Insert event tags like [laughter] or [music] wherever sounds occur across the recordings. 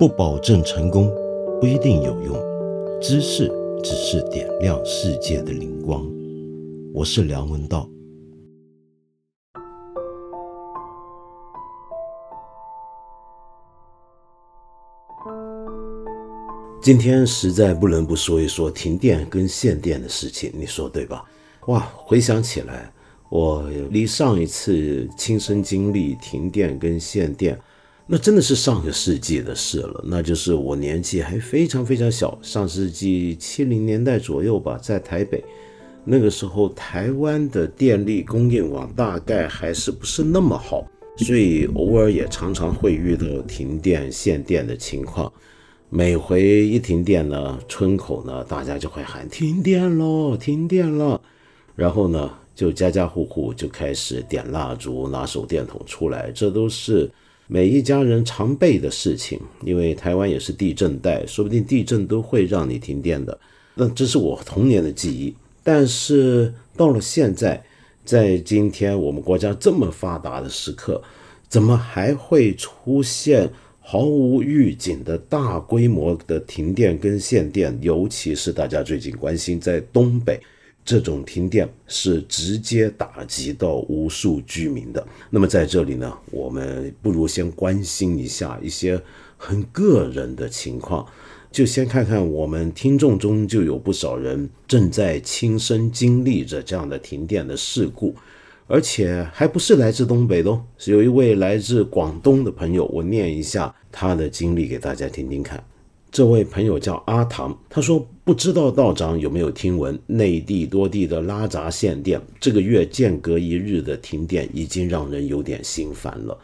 不保证成功，不一定有用。知识只是点亮世界的灵光。我是梁文道。今天实在不能不说一说停电跟限电的事情，你说对吧？哇，回想起来，我离上一次亲身经历停电跟限电，那真的是上个世纪的事了。那就是我年纪还非常非常小，上世纪七零年代左右吧，在台北，那个时候台湾的电力供应网大概还是不是那么好，所以偶尔也常常会遇到停电限电的情况。每回一停电呢，村口呢，大家就会喊停电喽，停电了。然后呢，就家家户户就开始点蜡烛、拿手电筒出来，这都是每一家人常备的事情。因为台湾也是地震带，说不定地震都会让你停电的。那这是我童年的记忆。但是到了现在，在今天我们国家这么发达的时刻，怎么还会出现？毫无预警的大规模的停电跟限电，尤其是大家最近关心在东北这种停电，是直接打击到无数居民的。那么在这里呢，我们不如先关心一下一些很个人的情况，就先看看我们听众中就有不少人正在亲身经历着这样的停电的事故。而且还不是来自东北的哦，是有一位来自广东的朋友。我念一下他的经历给大家听听看。这位朋友叫阿唐，他说：“不知道道长有没有听闻，内地多地的拉闸限电，这个月间隔一日的停电，已经让人有点心烦了。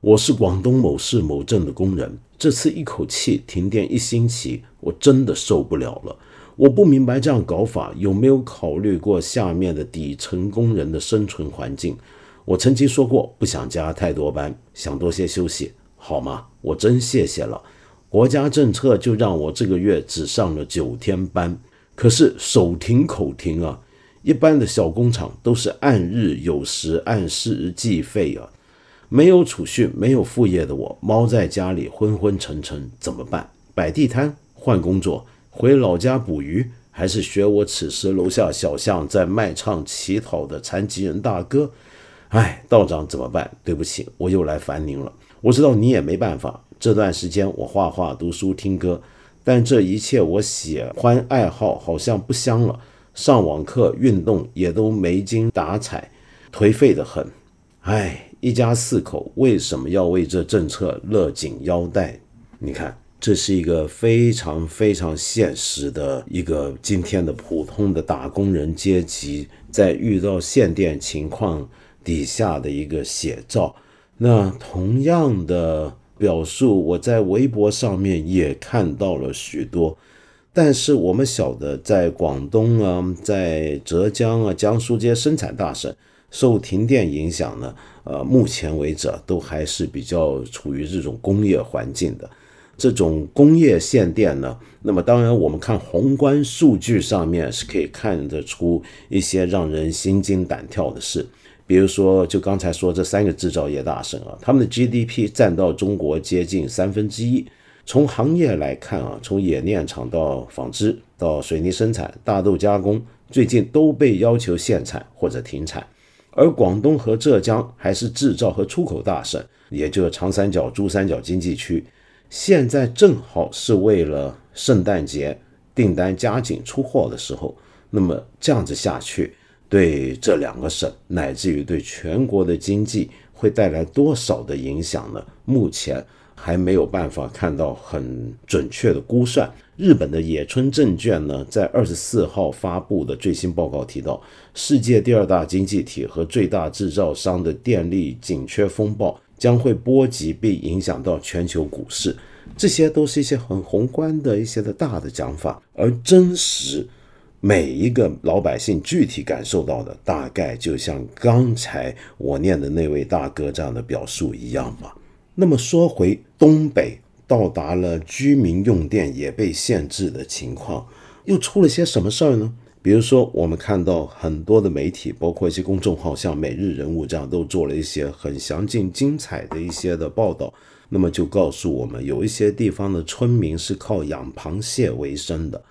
我是广东某市某镇的工人，这次一口气停电一星期，我真的受不了了。”我不明白这样搞法有没有考虑过下面的底层工人的生存环境。我曾经说过不想加太多班，想多些休息，好吗？我真谢谢了。国家政策就让我这个月只上了九天班，可是手停口停啊！一般的小工厂都是按日有时按时计费啊。没有储蓄、没有副业的我，猫在家里昏昏沉沉，怎么办？摆地摊，换工作。回老家捕鱼，还是学我此时楼下小巷在卖唱乞讨的残疾人大哥？哎，道长怎么办？对不起，我又来烦您了。我知道你也没办法。这段时间我画画、读书、听歌，但这一切我喜欢爱好好像不香了。上网课、运动也都没精打采，颓废的很。唉，一家四口为什么要为这政策勒紧腰带？你看。这是一个非常非常现实的一个今天的普通的打工人阶级在遇到限电情况底下的一个写照。那同样的表述，我在微博上面也看到了许多。但是我们晓得，在广东啊，在浙江啊、江苏这些生产大省，受停电影响呢，呃，目前为止都还是比较处于这种工业环境的。这种工业限电呢，那么当然我们看宏观数据上面是可以看得出一些让人心惊胆跳的事，比如说就刚才说这三个制造业大省啊，他们的 GDP 占到中国接近三分之一。从行业来看啊，从冶炼厂到纺织到水泥生产、大豆加工，最近都被要求限产或者停产。而广东和浙江还是制造和出口大省，也就是长三角、珠三角经济区。现在正好是为了圣诞节订单加紧出货的时候，那么这样子下去，对这两个省乃至于对全国的经济会带来多少的影响呢？目前还没有办法看到很准确的估算。日本的野村证券呢，在二十四号发布的最新报告提到，世界第二大经济体和最大制造商的电力紧缺风暴。将会波及并影响到全球股市，这些都是一些很宏观的一些的大的讲法，而真实每一个老百姓具体感受到的，大概就像刚才我念的那位大哥这样的表述一样吧。那么说回东北，到达了居民用电也被限制的情况，又出了些什么事儿呢？比如说，我们看到很多的媒体，包括一些公众号，像每日人物这样，都做了一些很详尽、精彩的一些的报道。那么就告诉我们，有一些地方的村民是靠养螃蟹为生的。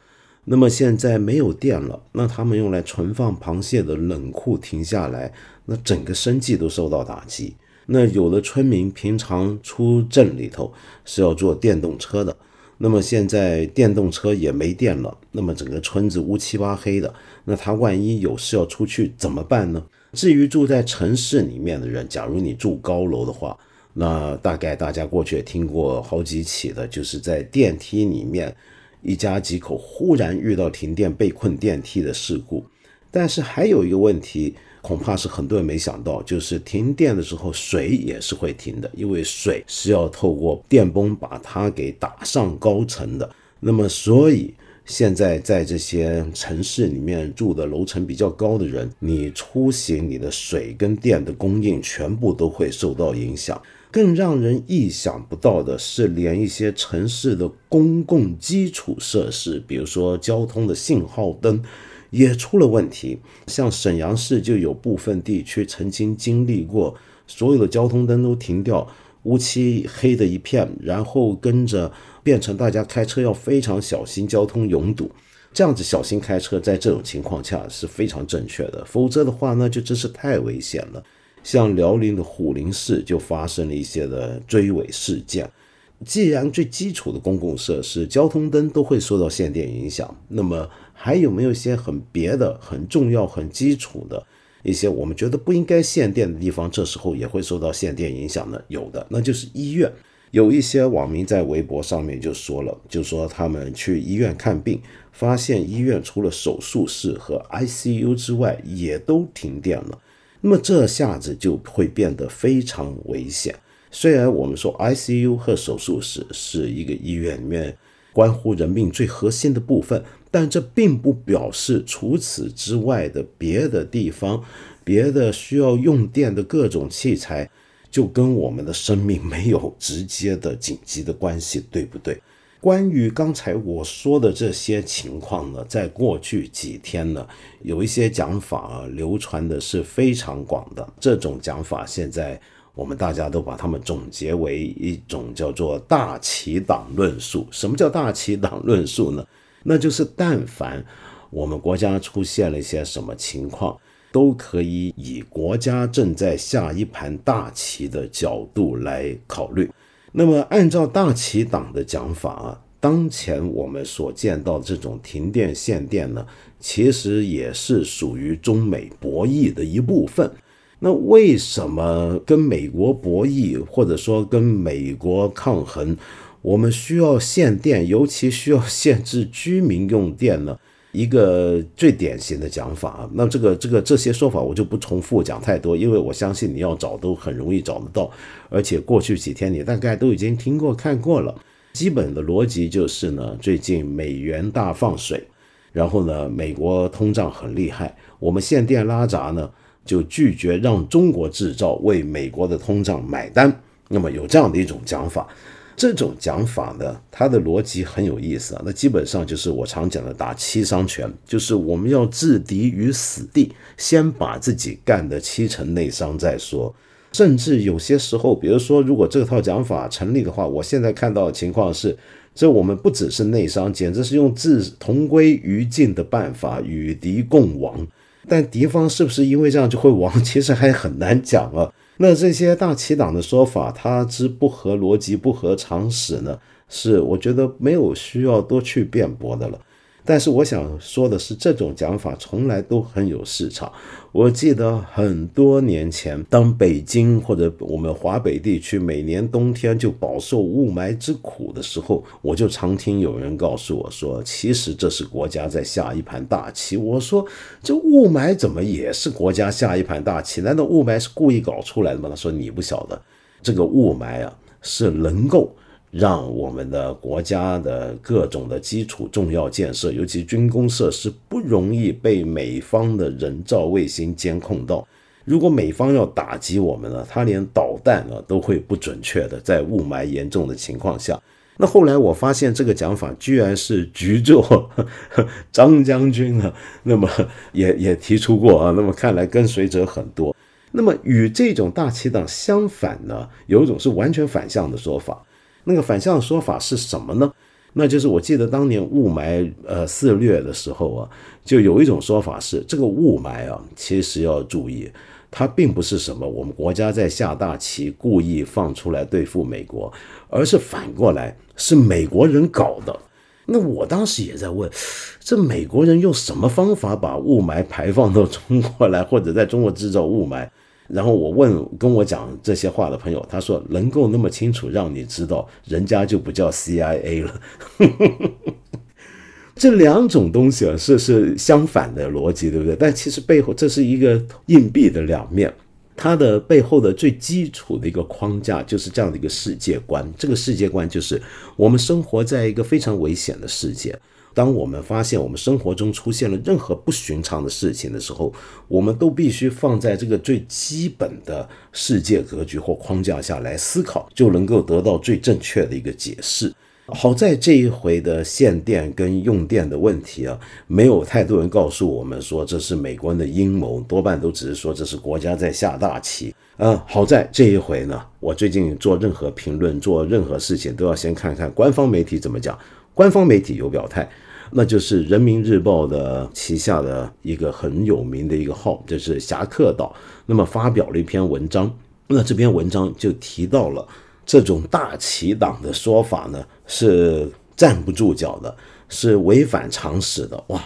那么现在没有电了，那他们用来存放螃蟹的冷库停下来，那整个生计都受到打击。那有的村民平常出镇里头是要坐电动车的。那么现在电动车也没电了，那么整个村子乌漆八黑的，那他万一有事要出去怎么办呢？至于住在城市里面的人，假如你住高楼的话，那大概大家过去也听过好几起的，就是在电梯里面一家几口忽然遇到停电被困电梯的事故。但是还有一个问题。恐怕是很多人没想到，就是停电的时候水也是会停的，因为水是要透过电泵把它给打上高层的。那么，所以现在在这些城市里面住的楼层比较高的人，你出行你的水跟电的供应全部都会受到影响。更让人意想不到的是，连一些城市的公共基础设施，比如说交通的信号灯。也出了问题，像沈阳市就有部分地区曾经经历过所有的交通灯都停掉，乌漆黑的一片，然后跟着变成大家开车要非常小心，交通拥堵。这样子小心开车，在这种情况下是非常正确的，否则的话那就真是太危险了。像辽宁的虎林市就发生了一些的追尾事件。既然最基础的公共设施交通灯都会受到限电影响，那么还有没有一些很别的、很重要、很基础的一些我们觉得不应该限电的地方，这时候也会受到限电影响呢？有的，那就是医院。有一些网民在微博上面就说了，就说他们去医院看病，发现医院除了手术室和 ICU 之外，也都停电了。那么这下子就会变得非常危险。虽然我们说 ICU 和手术室是一个医院里面关乎人命最核心的部分，但这并不表示除此之外的别的地方、别的需要用电的各种器材就跟我们的生命没有直接的紧急的关系，对不对？关于刚才我说的这些情况呢，在过去几天呢，有一些讲法啊流传的是非常广的，这种讲法现在。我们大家都把它们总结为一种叫做“大旗党论述”。什么叫“大旗党论述”呢？那就是但凡我们国家出现了一些什么情况，都可以以国家正在下一盘大棋的角度来考虑。那么，按照大旗党的讲法啊，当前我们所见到这种停电限电呢，其实也是属于中美博弈的一部分。那为什么跟美国博弈，或者说跟美国抗衡，我们需要限电，尤其需要限制居民用电呢？一个最典型的讲法啊，那这个这个这些说法我就不重复讲太多，因为我相信你要找都很容易找得到，而且过去几天你大概都已经听过看过了。基本的逻辑就是呢，最近美元大放水，然后呢，美国通胀很厉害，我们限电拉闸呢。就拒绝让中国制造为美国的通胀买单。那么有这样的一种讲法，这种讲法呢，它的逻辑很有意思啊。那基本上就是我常讲的打七伤拳，就是我们要置敌于死地，先把自己干的七成内伤再说。甚至有些时候，比如说，如果这套讲法成立的话，我现在看到的情况是，这我们不只是内伤，简直是用置同归于尽的办法与敌共亡。但敌方是不是因为这样就会亡？其实还很难讲啊。那这些大旗党的说法，它之不合逻辑、不合常识呢？是我觉得没有需要多去辩驳的了。但是我想说的是，这种讲法从来都很有市场。我记得很多年前，当北京或者我们华北地区每年冬天就饱受雾霾之苦的时候，我就常听有人告诉我说，其实这是国家在下一盘大棋。我说，这雾霾怎么也是国家下一盘大棋？难道雾霾是故意搞出来的吗？他说，你不晓得，这个雾霾啊，是能够。让我们的国家的各种的基础重要建设，尤其军工设施，不容易被美方的人造卫星监控到。如果美方要打击我们呢，他连导弹啊都会不准确的，在雾霾严重的情况下。那后来我发现这个讲法居然是局座张将军呢，[laughs] 那么 [laughs] 也也提出过啊。那么看来跟随者很多。那么与这种大气党相反呢，有一种是完全反向的说法。那个反向说法是什么呢？那就是我记得当年雾霾呃肆虐的时候啊，就有一种说法是，这个雾霾啊，其实要注意，它并不是什么我们国家在下大棋故意放出来对付美国，而是反过来是美国人搞的。那我当时也在问，这美国人用什么方法把雾霾排放到中国来，或者在中国制造雾霾？然后我问跟我讲这些话的朋友，他说能够那么清楚让你知道，人家就不叫 CIA 了。[laughs] 这两种东西啊，是是相反的逻辑，对不对？但其实背后这是一个硬币的两面，它的背后的最基础的一个框架就是这样的一个世界观。这个世界观就是我们生活在一个非常危险的世界。当我们发现我们生活中出现了任何不寻常的事情的时候，我们都必须放在这个最基本的世界格局或框架下来思考，就能够得到最正确的一个解释。好在这一回的限电跟用电的问题啊，没有太多人告诉我们说这是美国人的阴谋，多半都只是说这是国家在下大棋。嗯，好在这一回呢，我最近做任何评论、做任何事情，都要先看看官方媒体怎么讲。官方媒体有表态。那就是人民日报的旗下的一个很有名的一个号，就是侠客岛。那么发表了一篇文章，那这篇文章就提到了这种大旗党的说法呢，是站不住脚的，是违反常识的。哇，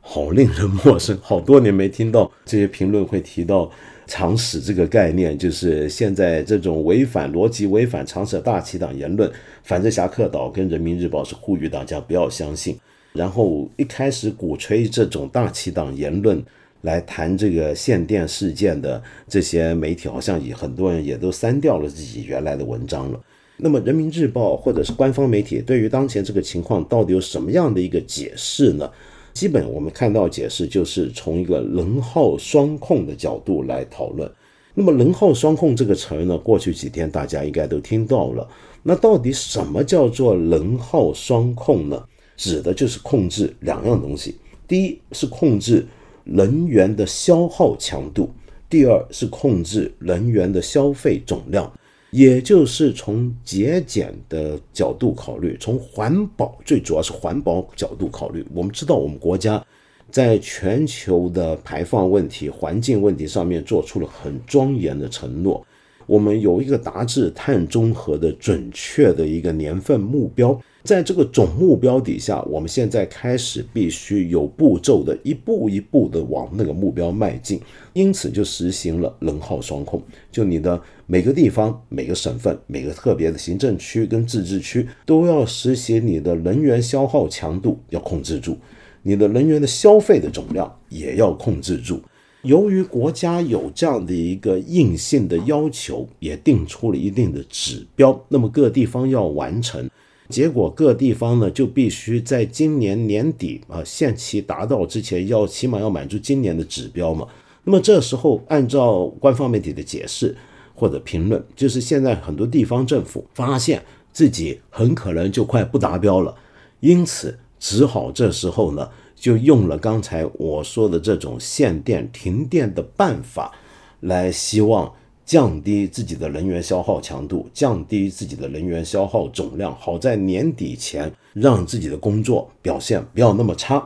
好令人陌生，好多年没听到这些评论会提到常识这个概念。就是现在这种违反逻辑、违反常识的大旗党言论，反正侠客岛跟人民日报是呼吁大家不要相信。然后一开始鼓吹这种大旗党言论来谈这个限电事件的这些媒体，好像也很多人也都删掉了自己原来的文章了。那么人民日报或者是官方媒体对于当前这个情况到底有什么样的一个解释呢？基本我们看到解释就是从一个能耗双控的角度来讨论。那么能耗双控这个词呢，过去几天大家应该都听到了。那到底什么叫做能耗双控呢？指的就是控制两样东西，第一是控制能源的消耗强度，第二是控制能源的消费总量，也就是从节俭的角度考虑，从环保最主要是环保角度考虑。我们知道我们国家在全球的排放问题、环境问题上面做出了很庄严的承诺，我们有一个达至碳中和的准确的一个年份目标。在这个总目标底下，我们现在开始必须有步骤的一步一步的往那个目标迈进，因此就实行了能耗双控。就你的每个地方、每个省份、每个特别的行政区跟自治区都要实行你的能源消耗强度要控制住，你的能源的消费的总量也要控制住。由于国家有这样的一个硬性的要求，也定出了一定的指标，那么各地方要完成。结果各地方呢就必须在今年年底啊限期达到之前，要起码要满足今年的指标嘛。那么这时候按照官方媒体的解释或者评论，就是现在很多地方政府发现自己很可能就快不达标了，因此只好这时候呢就用了刚才我说的这种限电停电的办法，来希望。降低自己的能源消耗强度，降低自己的能源消耗总量，好在年底前让自己的工作表现不要那么差，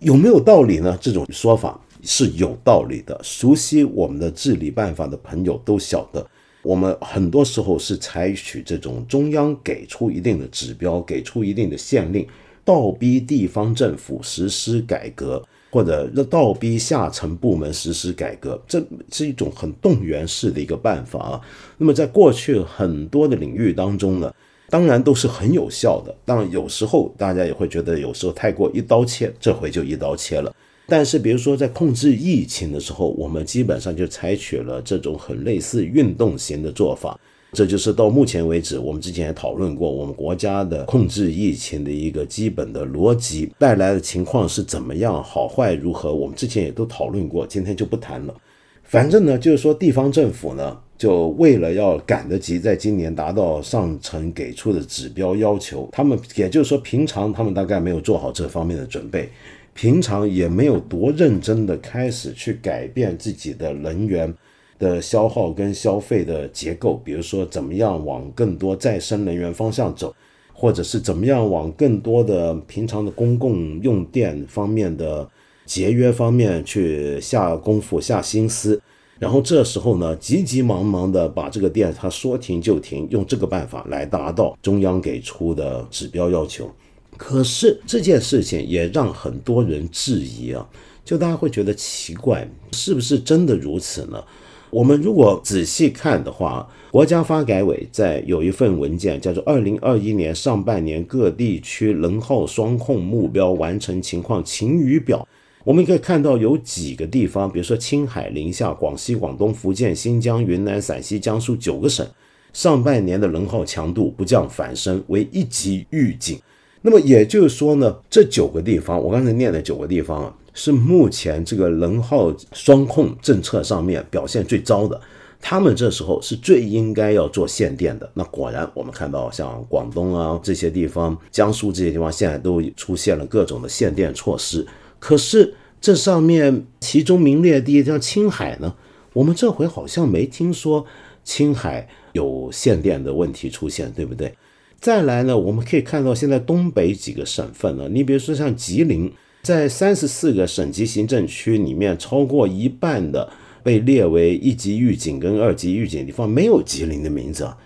有没有道理呢？这种说法是有道理的。熟悉我们的治理办法的朋友都晓得，我们很多时候是采取这种中央给出一定的指标，给出一定的限令，倒逼地方政府实施改革。或者倒逼下层部门实施改革，这是一种很动员式的一个办法啊。那么在过去很多的领域当中呢，当然都是很有效的。当有时候大家也会觉得有时候太过一刀切，这回就一刀切了。但是比如说在控制疫情的时候，我们基本上就采取了这种很类似运动型的做法。这就是到目前为止，我们之前也讨论过，我们国家的控制疫情的一个基本的逻辑带来的情况是怎么样，好坏如何，我们之前也都讨论过，今天就不谈了。反正呢，就是说地方政府呢，就为了要赶得及在今年达到上层给出的指标要求，他们也就是说，平常他们大概没有做好这方面的准备，平常也没有多认真的开始去改变自己的能源的消耗跟消费的结构，比如说怎么样往更多再生能源方向走，或者是怎么样往更多的平常的公共用电方面的节约方面去下功夫、下心思。然后这时候呢，急急忙忙的把这个电它说停就停，用这个办法来达到中央给出的指标要求。可是这件事情也让很多人质疑啊，就大家会觉得奇怪，是不是真的如此呢？我们如果仔细看的话，国家发改委在有一份文件叫做《二零二一年上半年各地区能耗双控目标完成情况晴雨表》。我们可以看到有几个地方，比如说青海、宁夏、广西、广东、福建、新疆、云南、陕西、江苏九个省，上半年的能耗强度不降反升，为一级预警。那么也就是说呢，这九个地方，我刚才念的九个地方啊，是目前这个能耗双控政策上面表现最糟的。他们这时候是最应该要做限电的。那果然，我们看到像广东啊这些地方、江苏这些地方，现在都出现了各种的限电措施。可是这上面其中名列第一，像青海呢，我们这回好像没听说青海有限电的问题出现，对不对？再来呢，我们可以看到现在东北几个省份呢，你比如说像吉林，在三十四个省级行政区里面，超过一半的被列为一级预警跟二级预警地方没有吉林的名字啊。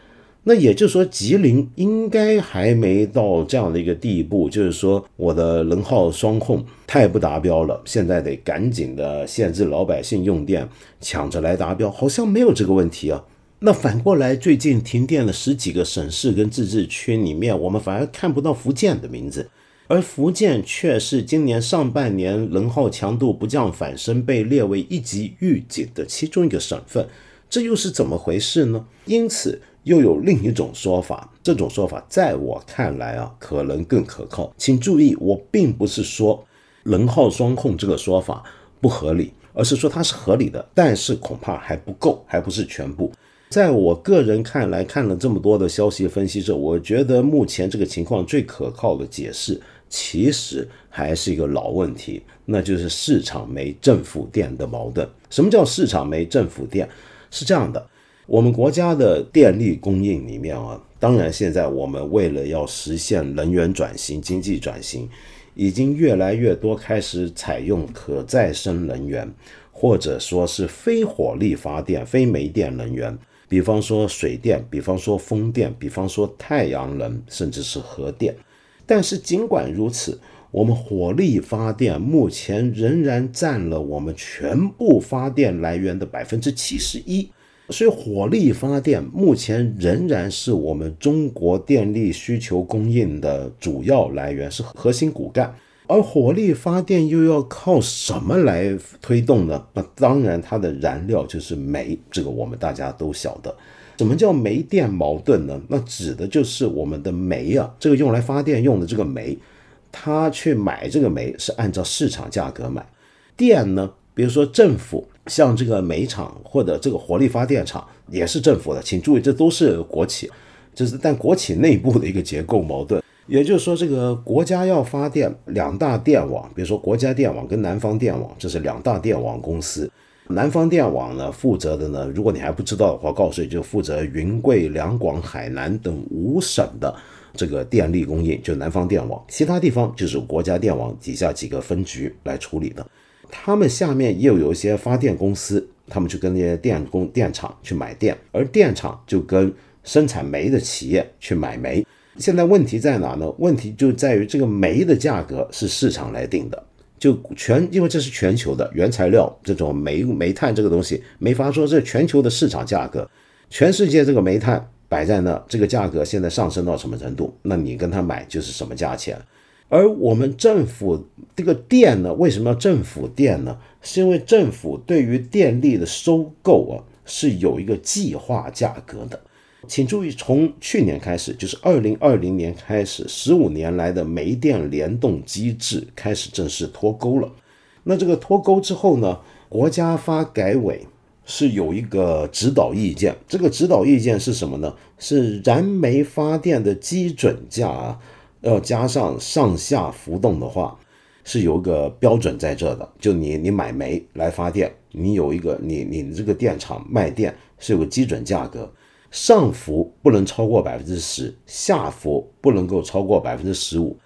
那也就是说，吉林应该还没到这样的一个地步，就是说我的能耗双控太不达标了，现在得赶紧的限制老百姓用电，抢着来达标，好像没有这个问题啊。那反过来，最近停电了十几个省市跟自治区里面，我们反而看不到福建的名字，而福建却是今年上半年能耗强度不降反升，被列为一级预警的其中一个省份，这又是怎么回事呢？因此。又有另一种说法，这种说法在我看来啊，可能更可靠。请注意，我并不是说能耗双控这个说法不合理，而是说它是合理的，但是恐怕还不够，还不是全部。在我个人看来，看了这么多的消息分析之后，我觉得目前这个情况最可靠的解释，其实还是一个老问题，那就是市场没政府电的矛盾。什么叫市场没政府电？是这样的。我们国家的电力供应里面啊，当然现在我们为了要实现能源转型、经济转型，已经越来越多开始采用可再生能源，或者说是非火力发电、非煤电能源，比方说水电，比方说风电，比方说太阳能，甚至是核电。但是尽管如此，我们火力发电目前仍然占了我们全部发电来源的百分之七十一。所以，火力发电目前仍然是我们中国电力需求供应的主要来源，是核心骨干。而火力发电又要靠什么来推动呢？那当然，它的燃料就是煤。这个我们大家都晓得。什么叫煤电矛盾呢？那指的就是我们的煤啊，这个用来发电用的这个煤，它去买这个煤是按照市场价格买。电呢，比如说政府。像这个煤厂或者这个火力发电厂也是政府的，请注意，这都是国企，就是但国企内部的一个结构矛盾。也就是说，这个国家要发电，两大电网，比如说国家电网跟南方电网，这是两大电网公司。南方电网呢，负责的呢，如果你还不知道的话，告诉你就负责云贵两广海南等五省的这个电力供应，就南方电网，其他地方就是国家电网底下几个分局来处理的。他们下面又有一些发电公司，他们去跟那些电工、电厂去买电，而电厂就跟生产煤的企业去买煤。现在问题在哪呢？问题就在于这个煤的价格是市场来定的，就全因为这是全球的原材料，这种煤煤炭这个东西没法说，这全球的市场价格，全世界这个煤炭摆在那，这个价格现在上升到什么程度，那你跟他买就是什么价钱。而我们政府这个电呢，为什么要政府电呢？是因为政府对于电力的收购啊，是有一个计划价格的。请注意，从去年开始，就是二零二零年开始，十五年来的煤电联动机制开始正式脱钩了。那这个脱钩之后呢，国家发改委是有一个指导意见，这个指导意见是什么呢？是燃煤发电的基准价啊，要加上上下浮动的话，是有个标准在这的。就你你买煤来发电，你有一个你你这个电厂卖电是有个基准价格，上浮不能超过百分之十，下浮不能够超过百分之十五。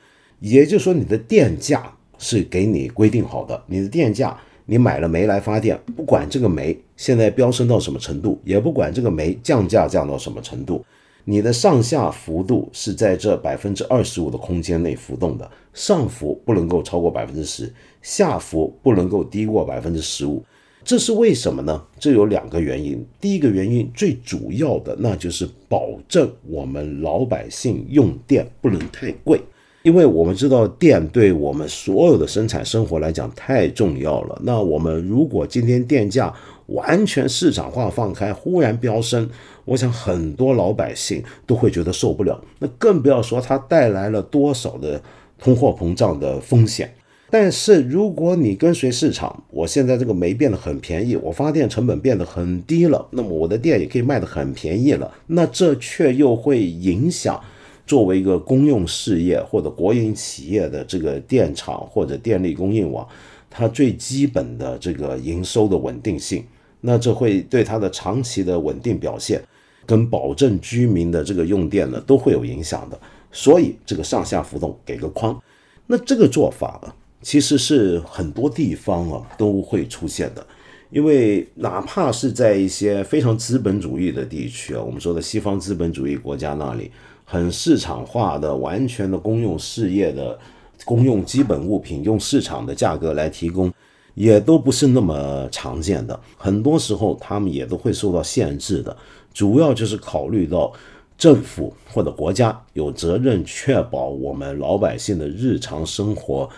也就是说，你的电价是给你规定好的，你的电价。你买了煤来发电，不管这个煤现在飙升到什么程度，也不管这个煤降价降到什么程度，你的上下幅度是在这百分之二十五的空间内浮动的，上浮不能够超过百分之十，下浮不能够低过百分之十五。这是为什么呢？这有两个原因。第一个原因最主要的，那就是保证我们老百姓用电不能太贵。因为我们知道电对我们所有的生产生活来讲太重要了。那我们如果今天电价完全市场化放开，忽然飙升，我想很多老百姓都会觉得受不了。那更不要说它带来了多少的通货膨胀的风险。但是如果你跟随市场，我现在这个煤变得很便宜，我发电成本变得很低了，那么我的电也可以卖得很便宜了。那这却又会影响。作为一个公用事业或者国营企业的这个电厂或者电力供应网，它最基本的这个营收的稳定性，那这会对它的长期的稳定表现跟保证居民的这个用电呢都会有影响的。所以这个上下浮动给个框，那这个做法呢，其实是很多地方啊都会出现的，因为哪怕是在一些非常资本主义的地区啊，我们说的西方资本主义国家那里。很市场化的、完全的公用事业的公用基本物品，用市场的价格来提供，也都不是那么常见的。很多时候，他们也都会受到限制的。主要就是考虑到政府或者国家有责任确保我们老百姓的日常生活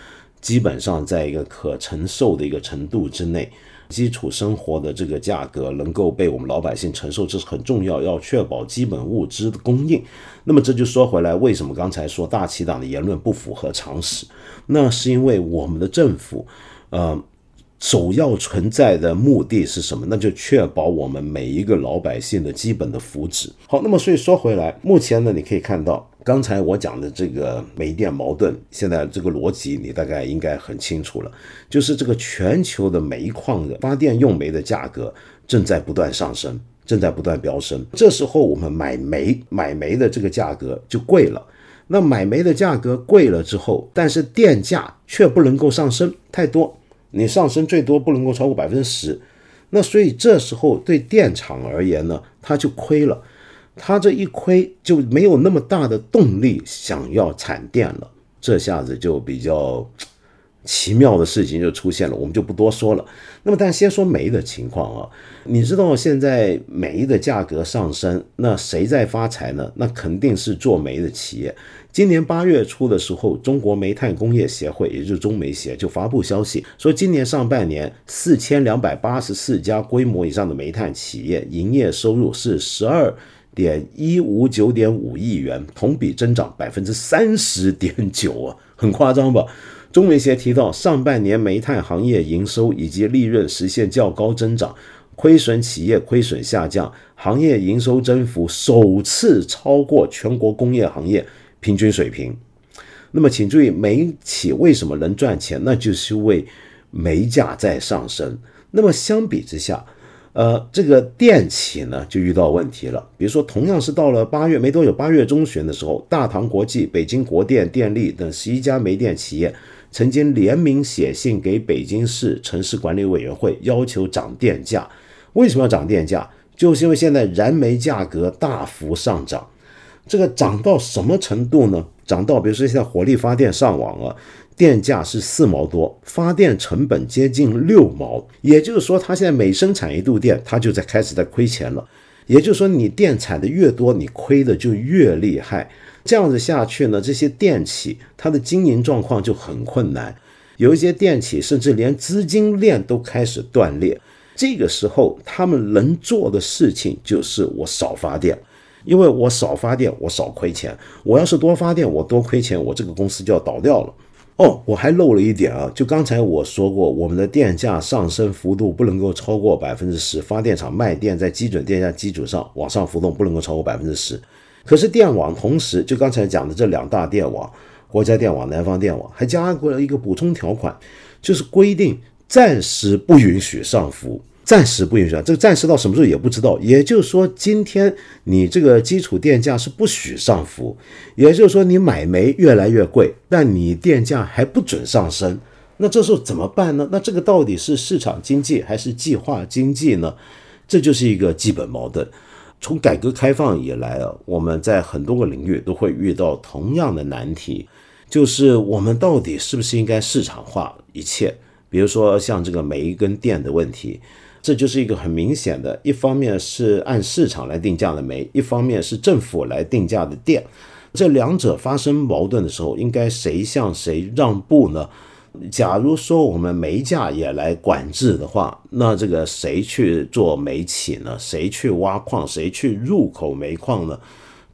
基本上在一个可承受的一个程度之内。基础生活的这个价格能够被我们老百姓承受，这是很重要，要确保基本物资的供应。那么这就说回来，为什么刚才说大旗党的言论不符合常识？那是因为我们的政府，呃。首要存在的目的是什么？那就确保我们每一个老百姓的基本的福祉。好，那么所以说回来，目前呢，你可以看到刚才我讲的这个煤电矛盾，现在这个逻辑你大概应该很清楚了，就是这个全球的煤矿的发电用煤的价格正在不断上升，正在不断飙升。这时候我们买煤买煤的这个价格就贵了。那买煤的价格贵了之后，但是电价却不能够上升太多。你上升最多不能够超过百分之十，那所以这时候对电厂而言呢，它就亏了，他这一亏就没有那么大的动力想要产电了，这下子就比较。奇妙的事情就出现了，我们就不多说了。那么，但先说煤的情况啊，你知道现在煤的价格上升，那谁在发财呢？那肯定是做煤的企业。今年八月初的时候，中国煤炭工业协会，也就是中煤协，就发布消息说，今年上半年四千两百八十四家规模以上的煤炭企业营业收入是十二点一五九点五亿元，同比增长百分之三十点九啊，很夸张吧？中煤协提到，上半年煤炭行业营收以及利润实现较高增长，亏损企业亏损下降，行业营收增幅首次超过全国工业行业平均水平。那么，请注意，煤企为什么能赚钱？那就是因为煤价在上升。那么，相比之下，呃，这个电企呢就遇到问题了。比如说，同样是到了八月没多久，八月中旬的时候，大唐国际、北京国电、电力等十一家煤电企业。曾经联名写信给北京市城市管理委员会，要求涨电价。为什么要涨电价？就是因为现在燃煤价格大幅上涨。这个涨到什么程度呢？涨到比如说现在火力发电上网啊，电价是四毛多，发电成本接近六毛。也就是说，它现在每生产一度电，它就在开始在亏钱了。也就是说，你电产的越多，你亏的就越厉害。这样子下去呢，这些电企它的经营状况就很困难，有一些电企甚至连资金链都开始断裂。这个时候，他们能做的事情就是我少发电，因为我少发电，我少亏钱。我要是多发电，我多亏钱，我这个公司就要倒掉了。哦，我还漏了一点啊，就刚才我说过，我们的电价上升幅度不能够超过百分之十，发电厂卖电在基准电价基础上往上浮动不能够超过百分之十。可是电网同时，就刚才讲的这两大电网，国家电网、南方电网，还加过了一个补充条款，就是规定暂时不允许上浮。暂时不允许啊，这个暂时到什么时候也不知道。也就是说，今天你这个基础电价是不许上浮，也就是说你买煤越来越贵，但你电价还不准上升。那这时候怎么办呢？那这个到底是市场经济还是计划经济呢？这就是一个基本矛盾。从改革开放以来啊，我们在很多个领域都会遇到同样的难题，就是我们到底是不是应该市场化一切？比如说像这个煤跟电的问题。这就是一个很明显的，一方面是按市场来定价的煤，一方面是政府来定价的电，这两者发生矛盾的时候，应该谁向谁让步呢？假如说我们煤价也来管制的话，那这个谁去做煤企呢？谁去挖矿？谁去入口煤矿呢？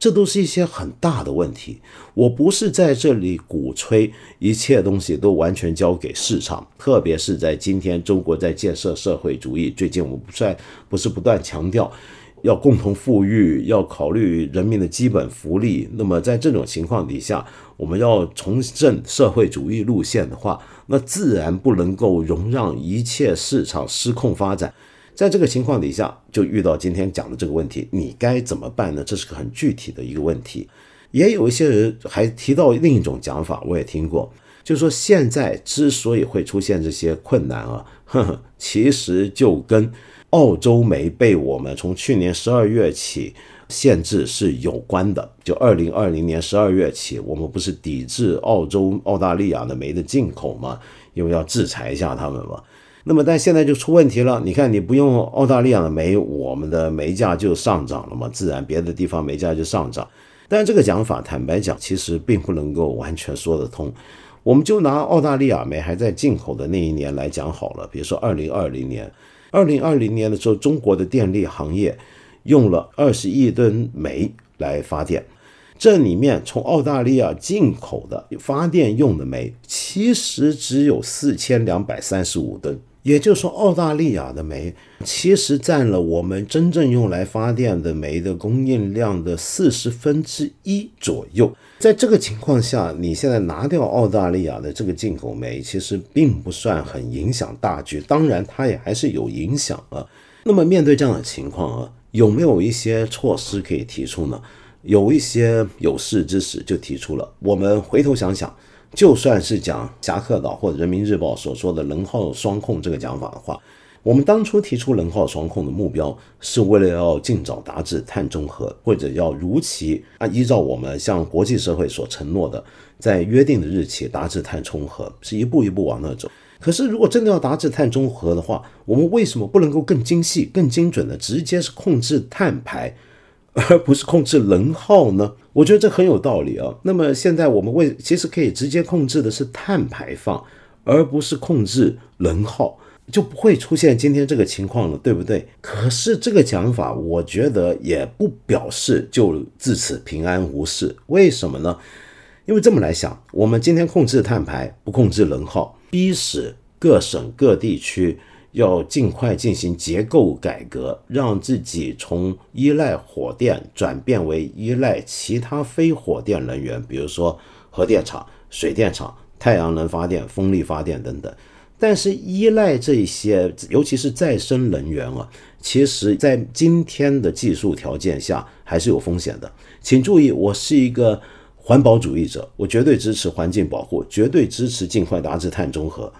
这都是一些很大的问题。我不是在这里鼓吹一切东西都完全交给市场，特别是在今天中国在建设社会主义。最近我们不算不是不断强调要共同富裕，要考虑人民的基本福利。那么在这种情况底下，我们要重振社会主义路线的话，那自然不能够容让一切市场失控发展。在这个情况底下，就遇到今天讲的这个问题，你该怎么办呢？这是个很具体的一个问题。也有一些人还提到另一种讲法，我也听过，就是说现在之所以会出现这些困难啊，呵呵，其实就跟澳洲煤被我们从去年十二月起限制是有关的。就二零二零年十二月起，我们不是抵制澳洲、澳大利亚的煤的进口吗？因为要制裁一下他们嘛。那么，但现在就出问题了。你看，你不用澳大利亚的煤，我们的煤价就上涨了嘛，自然别的地方煤价就上涨。但这个讲法，坦白讲，其实并不能够完全说得通。我们就拿澳大利亚煤还在进口的那一年来讲好了，比如说二零二零年，二零二零年的时候，中国的电力行业用了二十亿吨煤来发电，这里面从澳大利亚进口的发电用的煤，其实只有四千两百三十五吨。也就是说，澳大利亚的煤其实占了我们真正用来发电的煤的供应量的四十分之一左右。在这个情况下，你现在拿掉澳大利亚的这个进口煤，其实并不算很影响大局。当然，它也还是有影响啊。那么，面对这样的情况啊，有没有一些措施可以提出呢？有一些有识之士就提出了。我们回头想想。就算是讲侠客岛或者人民日报所说的能耗双控这个讲法的话，我们当初提出能耗双控的目标，是为了要尽早达至碳中和，或者要如期啊依照我们向国际社会所承诺的，在约定的日期达至碳中和，是一步一步往那走。可是，如果真的要达至碳中和的话，我们为什么不能够更精细、更精准的直接是控制碳排？而不是控制能耗呢？我觉得这很有道理啊。那么现在我们为其实可以直接控制的是碳排放，而不是控制能耗，就不会出现今天这个情况了，对不对？可是这个讲法，我觉得也不表示就自此平安无事。为什么呢？因为这么来想，我们今天控制碳排，不控制能耗，逼使各省各地区。要尽快进行结构改革，让自己从依赖火电转变为依赖其他非火电能源，比如说核电厂、水电厂、太阳能发电、风力发电等等。但是依赖这些，尤其是再生能源啊，其实在今天的技术条件下还是有风险的。请注意，我是一个环保主义者，我绝对支持环境保护，绝对支持尽快达至碳中和。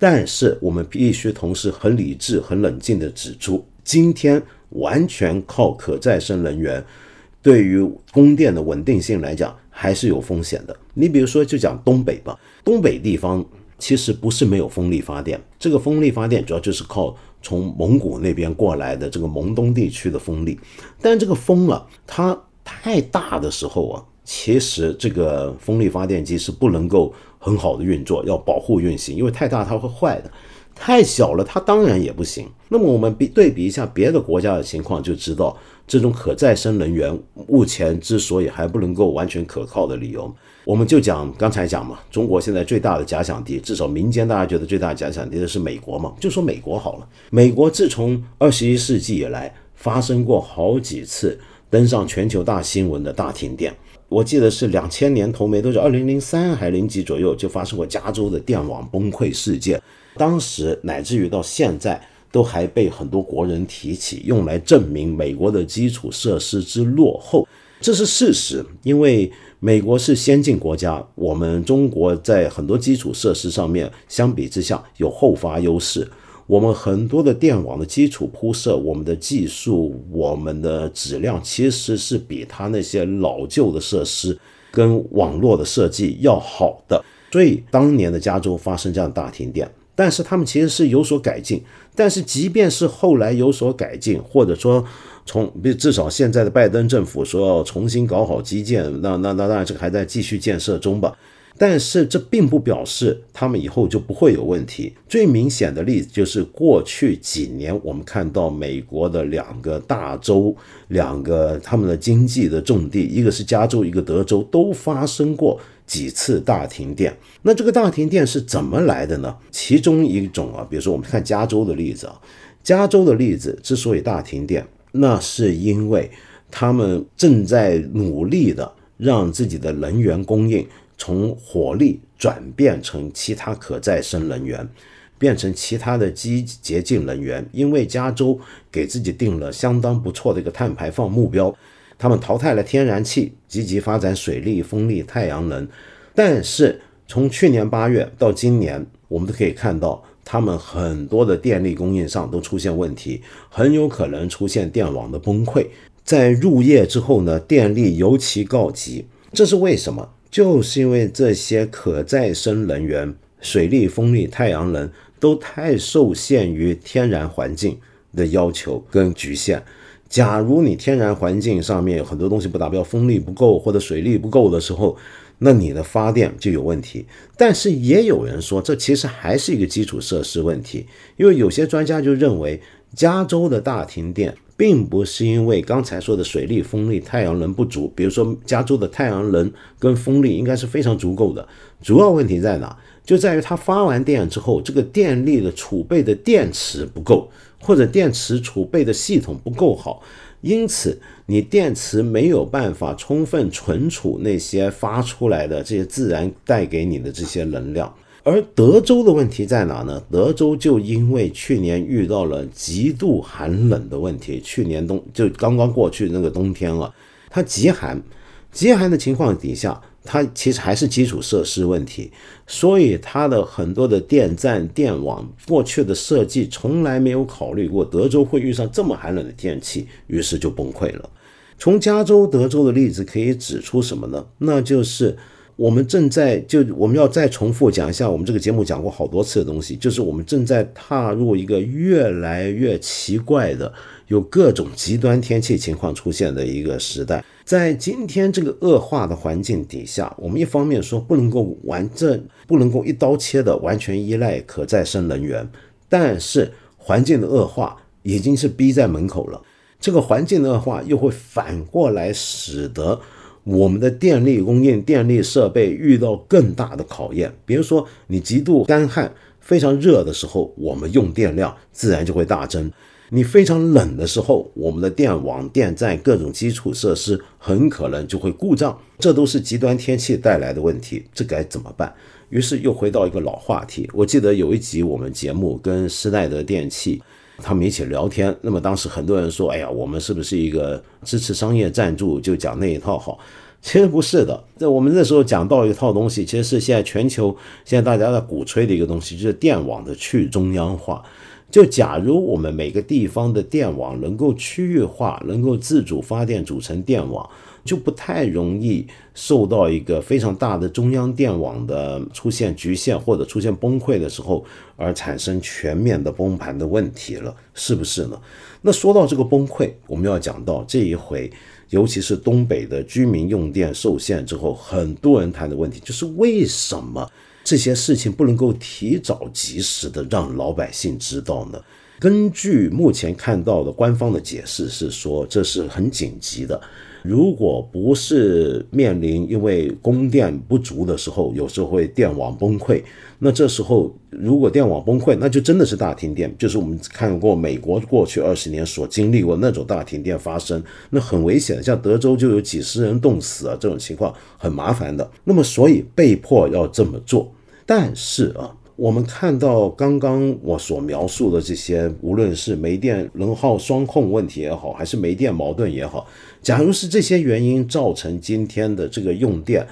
但是我们必须同时很理智、很冷静地指出，今天完全靠可再生能源，对于供电的稳定性来讲还是有风险的。你比如说，就讲东北吧，东北地方其实不是没有风力发电，这个风力发电主要就是靠从蒙古那边过来的这个蒙东地区的风力，但这个风啊，它太大的时候啊。其实这个风力发电机是不能够很好的运作，要保护运行，因为太大它会坏的。太小了，它当然也不行。那么我们比对比一下别的国家的情况，就知道这种可再生能源目前之所以还不能够完全可靠的理由，我们就讲刚才讲嘛，中国现在最大的假想敌，至少民间大家觉得最大的假想敌的是美国嘛，就说美国好了。美国自从二十一世纪以来，发生过好几次登上全球大新闻的大停电。我记得是两千年头没多久，二零零三还零几左右就发生过加州的电网崩溃事件。当时乃至于到现在，都还被很多国人提起，用来证明美国的基础设施之落后，这是事实。因为美国是先进国家，我们中国在很多基础设施上面相比之下有后发优势。我们很多的电网的基础铺设，我们的技术、我们的质量，其实是比他那些老旧的设施跟网络的设计要好的。所以当年的加州发生这样大停电。但是他们其实是有所改进，但是即便是后来有所改进，或者说从至少现在的拜登政府说要重新搞好基建，那那那当然这个还在继续建设中吧。但是这并不表示他们以后就不会有问题。最明显的例子就是过去几年我们看到美国的两个大州，两个他们的经济的重地，一个是加州，一个德州，都发生过。几次大停电，那这个大停电是怎么来的呢？其中一种啊，比如说我们看加州的例子啊，加州的例子之所以大停电，那是因为他们正在努力的让自己的能源供应从火力转变成其他可再生能源，变成其他的基洁净能源。因为加州给自己定了相当不错的一个碳排放目标。他们淘汰了天然气，积极发展水力、风力、太阳能。但是从去年八月到今年，我们都可以看到，他们很多的电力供应上都出现问题，很有可能出现电网的崩溃。在入夜之后呢，电力尤其告急。这是为什么？就是因为这些可再生能源，水力、风力、太阳能都太受限于天然环境的要求跟局限。假如你天然环境上面有很多东西不达标，风力不够或者水力不够的时候，那你的发电就有问题。但是也有人说，这其实还是一个基础设施问题，因为有些专家就认为，加州的大停电并不是因为刚才说的水力、风力、太阳能不足，比如说加州的太阳能跟风力应该是非常足够的，主要问题在哪？就在于它发完电之后，这个电力的储备的电池不够。或者电池储备的系统不够好，因此你电池没有办法充分存储那些发出来的这些自然带给你的这些能量。而德州的问题在哪呢？德州就因为去年遇到了极度寒冷的问题，去年冬就刚刚过去那个冬天了，它极寒，极寒的情况底下。它其实还是基础设施问题，所以它的很多的电站、电网过去的设计从来没有考虑过德州会遇上这么寒冷的天气，于是就崩溃了。从加州、德州的例子可以指出什么呢？那就是我们正在就我们要再重复讲一下我们这个节目讲过好多次的东西，就是我们正在踏入一个越来越奇怪的。有各种极端天气情况出现的一个时代，在今天这个恶化的环境底下，我们一方面说不能够完整、不能够一刀切的完全依赖可再生能源，但是环境的恶化已经是逼在门口了。这个环境的恶化又会反过来使得我们的电力供应、电力设备遇到更大的考验。比如说，你极度干旱、非常热的时候，我们用电量自然就会大增。你非常冷的时候，我们的电网、电站各种基础设施很可能就会故障，这都是极端天气带来的问题，这该怎么办？于是又回到一个老话题。我记得有一集我们节目跟施耐德电器他们一起聊天，那么当时很多人说：“哎呀，我们是不是一个支持商业赞助就讲那一套好？”其实不是的，在我们那时候讲到一套东西，其实是现在全球现在大家在鼓吹的一个东西，就是电网的去中央化。就假如我们每个地方的电网能够区域化，能够自主发电组成电网，就不太容易受到一个非常大的中央电网的出现局限或者出现崩溃的时候，而产生全面的崩盘的问题了，是不是呢？那说到这个崩溃，我们要讲到这一回，尤其是东北的居民用电受限之后，很多人谈的问题就是为什么？这些事情不能够提早及时的让老百姓知道呢？根据目前看到的官方的解释是说，这是很紧急的。如果不是面临因为供电不足的时候，有时候会电网崩溃。那这时候如果电网崩溃，那就真的是大停电，就是我们看过美国过去二十年所经历过那种大停电发生，那很危险。像德州就有几十人冻死啊，这种情况很麻烦的。那么所以被迫要这么做，但是啊。我们看到刚刚我所描述的这些，无论是煤电能耗双控问题也好，还是煤电矛盾也好，假如是这些原因造成今天的这个用电，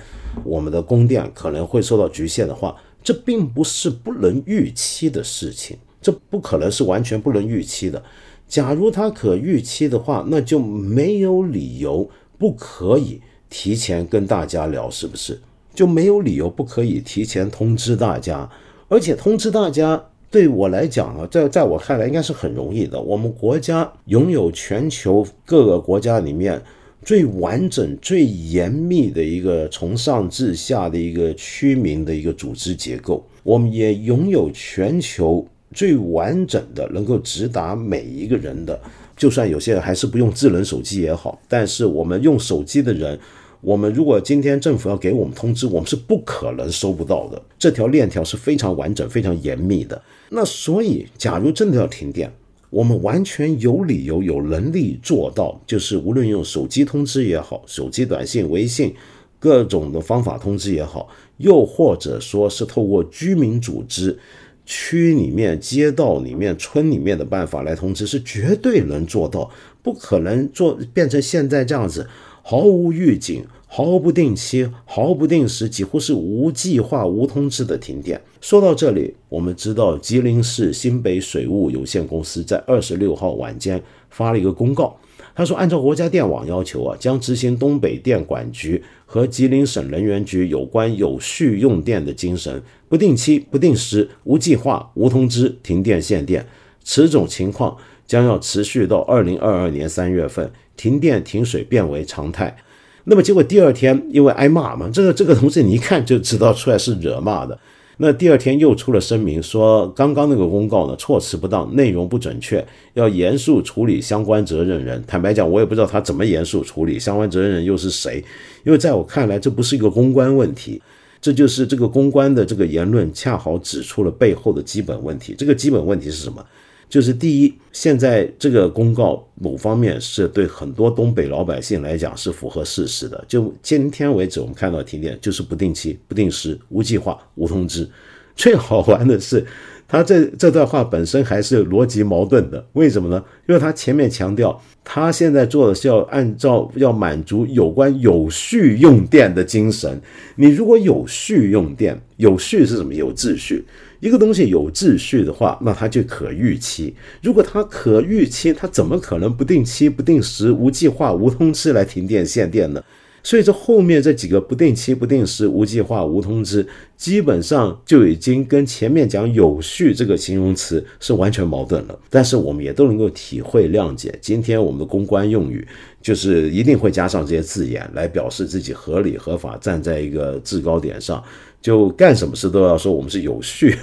我们的供电可能会受到局限的话，这并不是不能预期的事情，这不可能是完全不能预期的。假如它可预期的话，那就没有理由不可以提前跟大家聊，是不是？就没有理由不可以提前通知大家。而且通知大家，对我来讲啊，在在我看来应该是很容易的。我们国家拥有全球各个国家里面最完整、最严密的一个从上至下的一个区民的一个组织结构，我们也拥有全球最完整的能够直达每一个人的，就算有些人还是不用智能手机也好，但是我们用手机的人。我们如果今天政府要给我们通知，我们是不可能收不到的。这条链条是非常完整、非常严密的。那所以，假如真的要停电，我们完全有理由、有能力做到，就是无论用手机通知也好，手机短信、微信各种的方法通知也好，又或者说是透过居民组织、区里面、街道里面、村里面的办法来通知，是绝对能做到，不可能做变成现在这样子。毫无预警、毫不定期、毫不定时，几乎是无计划、无通知的停电。说到这里，我们知道吉林市新北水务有限公司在二十六号晚间发了一个公告，他说，按照国家电网要求啊，将执行东北电管局和吉林省能源局有关有序用电的精神，不定期、不定时、无计划、无通知停电限电。此种情况将要持续到二零二二年三月份。停电停水变为常态，那么结果第二天因为挨骂嘛，这个这个同事你一看就知道出来是惹骂的。那第二天又出了声明说，刚刚那个公告呢措辞不当，内容不准确，要严肃处理相关责任人。坦白讲，我也不知道他怎么严肃处理相关责任人又是谁，因为在我看来这不是一个公关问题，这就是这个公关的这个言论恰好指出了背后的基本问题。这个基本问题是什么？就是第一，现在这个公告某方面是对很多东北老百姓来讲是符合事实的。就今天为止，我们看到停电就是不定期、不定时、无计划、无通知。最好玩的是，他这这段话本身还是逻辑矛盾的。为什么呢？因为他前面强调，他现在做的是要按照要满足有关有序用电的精神。你如果有序用电，有序是什么？有秩序。一个东西有秩序的话，那它就可预期。如果它可预期，它怎么可能不定期、不定时、无计划、无通知来停电限电呢？所以这后面这几个不定期、不定时、无计划、无通知，基本上就已经跟前面讲有序这个形容词是完全矛盾了。但是我们也都能够体会谅解，今天我们的公关用语就是一定会加上这些字眼来表示自己合理合法，站在一个制高点上。就干什么事都要说我们是有序，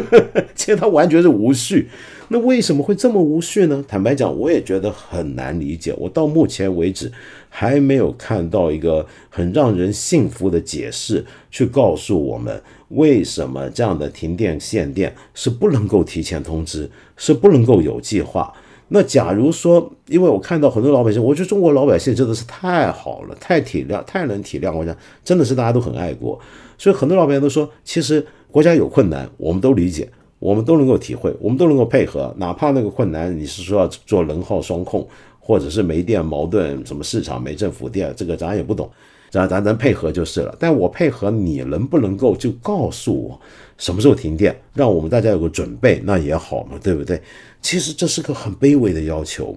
[laughs] 其实他完全是无序。那为什么会这么无序呢？坦白讲，我也觉得很难理解。我到目前为止还没有看到一个很让人信服的解释，去告诉我们为什么这样的停电限电是不能够提前通知，是不能够有计划。那假如说，因为我看到很多老百姓，我觉得中国老百姓真的是太好了，太体谅，太能体谅。我讲，真的是大家都很爱国。所以很多老百姓都说，其实国家有困难，我们都理解，我们都能够体会，我们都能够配合。哪怕那个困难，你是说要做能耗双控，或者是煤电矛盾，什么市场没政府电，这个咱也不懂，咱咱咱配合就是了。但我配合，你能不能够就告诉我什么时候停电，让我们大家有个准备，那也好嘛，对不对？其实这是个很卑微的要求，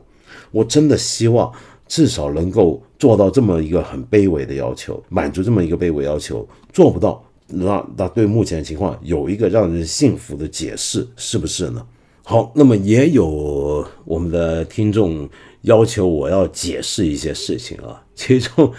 我真的希望。至少能够做到这么一个很卑微的要求，满足这么一个卑微要求，做不到，那那对目前情况有一个让人信服的解释，是不是呢？好，那么也有我们的听众要求我要解释一些事情啊。[laughs] 其中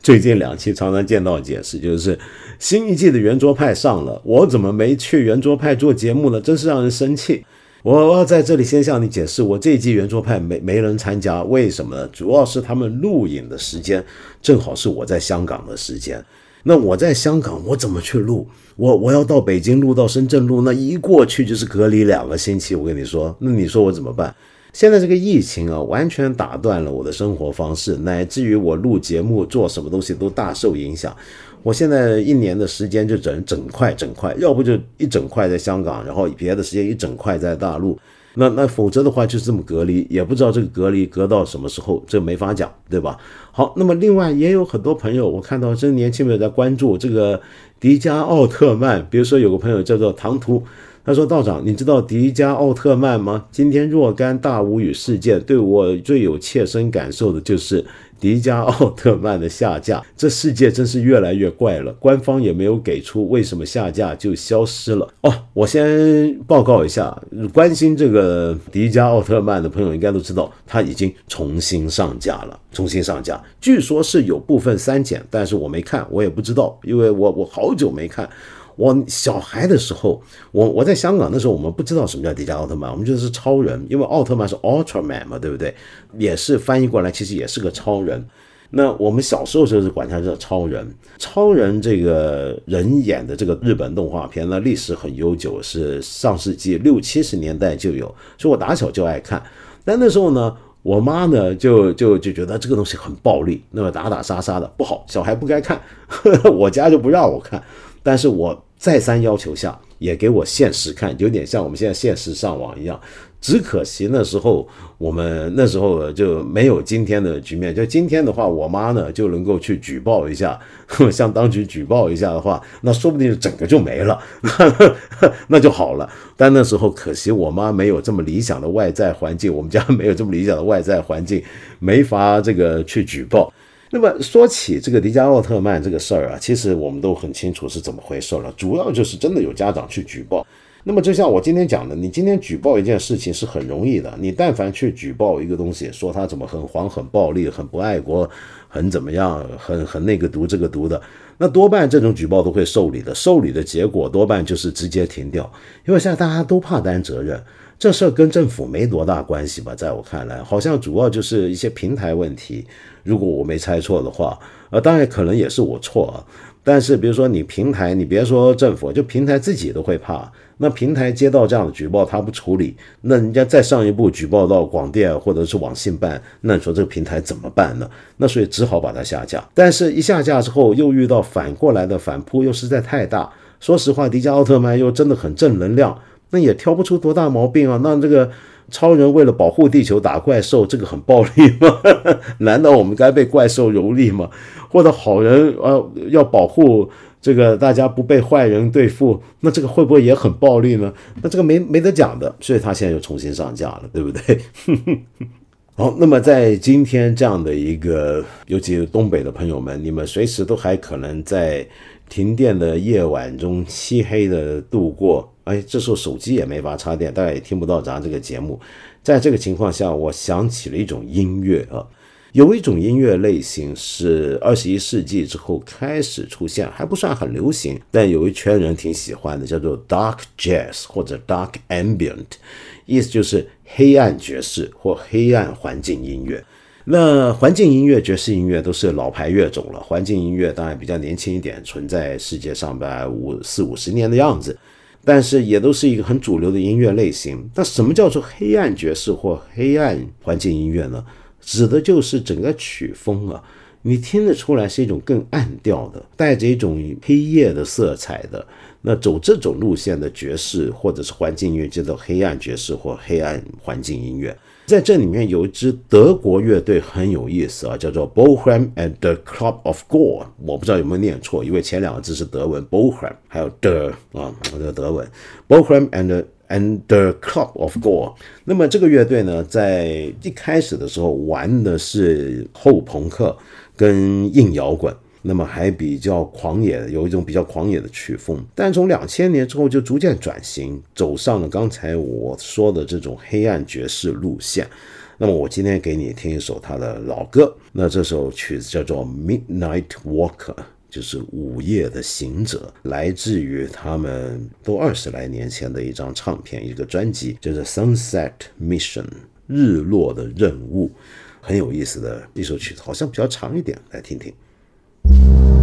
最近两期常常见到解释，就是新一季的圆桌派上了，我怎么没去圆桌派做节目呢？真是让人生气。我要在这里先向你解释，我这一季圆桌派没没人参加，为什么呢？主要是他们录影的时间正好是我在香港的时间。那我在香港，我怎么去录？我我要到北京录，到深圳录，那一过去就是隔离两个星期。我跟你说，那你说我怎么办？现在这个疫情啊，完全打断了我的生活方式，乃至于我录节目、做什么东西都大受影响。我现在一年的时间就整整块整块，要不就一整块在香港，然后别的时间一整块在大陆。那那否则的话就是这么隔离，也不知道这个隔离隔到什么时候，这没法讲，对吧？好，那么另外也有很多朋友，我看到这年轻朋友在关注这个迪迦奥特曼，比如说有个朋友叫做唐突。他说：“道长，你知道迪迦奥特曼吗？今天若干大无语事件对我最有切身感受的就是迪迦奥特曼的下架。这世界真是越来越怪了，官方也没有给出为什么下架就消失了。哦，我先报告一下，关心这个迪迦奥特曼的朋友应该都知道，他已经重新上架了。重新上架，据说是有部分删减，但是我没看，我也不知道，因为我我好久没看。”我小孩的时候，我我在香港那时候，我们不知道什么叫迪迦奥特曼，我们觉得是超人，因为奥特曼是 Ultraman 嘛，对不对？也是翻译过来，其实也是个超人。那我们小时候就是管他叫超人。超人这个人演的这个日本动画片呢，历史很悠久，是上世纪六七十年代就有，所以我打小就爱看。但那时候呢，我妈呢就就就觉得这个东西很暴力，那么打打杀杀的不好，小孩不该看，[laughs] 我家就不让我看。但是我再三要求下，也给我限时看，有点像我们现在限时上网一样。只可惜那时候我们那时候就没有今天的局面。就今天的话，我妈呢就能够去举报一下，[laughs] 向当局举报一下的话，那说不定整个就没了，[laughs] 那就好了。但那时候可惜我妈没有这么理想的外在环境，我们家没有这么理想的外在环境，没法这个去举报。那么说起这个迪迦奥特曼这个事儿啊，其实我们都很清楚是怎么回事了。主要就是真的有家长去举报。那么就像我今天讲的，你今天举报一件事情是很容易的。你但凡去举报一个东西，说他怎么很黄、很暴力、很不爱国、很怎么样、很很那个毒这个毒的，那多半这种举报都会受理的。受理的结果多半就是直接停掉，因为现在大家都怕担责任。这事儿跟政府没多大关系吧？在我看来，好像主要就是一些平台问题。如果我没猜错的话，呃，当然可能也是我错啊。但是，比如说你平台，你别说政府，就平台自己都会怕。那平台接到这样的举报，他不处理，那人家再上一步举报到广电或者是网信办，那你说这个平台怎么办呢？那所以只好把它下架。但是，一下架之后，又遇到反过来的反扑，又实在太大。说实话，迪迦奥特曼又真的很正能量。那也挑不出多大毛病啊！那这个超人为了保护地球打怪兽，这个很暴力吗？[laughs] 难道我们该被怪兽蹂躏吗？或者好人呃要保护这个大家不被坏人对付，那这个会不会也很暴力呢？那这个没没得讲的，所以他现在又重新上架了，对不对？[laughs] 好，那么在今天这样的一个，尤其东北的朋友们，你们随时都还可能在停电的夜晚中漆黑的度过。哎，这时候手机也没法插电，大家也听不到咱这个节目。在这个情况下，我想起了一种音乐啊，有一种音乐类型是二十一世纪之后开始出现，还不算很流行，但有一圈人挺喜欢的，叫做 Dark Jazz 或者 Dark Ambient，意思就是黑暗爵士或黑暗环境音乐。那环境音乐、爵士音乐都是老牌乐种了，环境音乐当然比较年轻一点，存在世界上吧五四五十年的样子。但是也都是一个很主流的音乐类型。那什么叫做黑暗爵士或黑暗环境音乐呢？指的就是整个曲风啊，你听得出来是一种更暗调的，带着一种黑夜的色彩的。那走这种路线的爵士或者是环境音乐，叫做黑暗爵士或黑暗环境音乐。在这里面有一支德国乐队很有意思啊，叫做 Bohem and the Club of Gore。我不知道有没有念错，因为前两个字是德文 Bohem，还有 the 啊，这个德文 Bohem and and the Club of Gore。那么这个乐队呢，在一开始的时候玩的是后朋克跟硬摇滚。那么还比较狂野，有一种比较狂野的曲风，但从两千年之后就逐渐转型，走上了刚才我说的这种黑暗爵士路线。那么我今天给你听一首他的老歌，那这首曲子叫做《Midnight Walker》，就是午夜的行者，来自于他们都二十来年前的一张唱片，一个专辑，叫做《Sunset Mission》，日落的任务，很有意思的一首曲子，好像比较长一点，来听听。you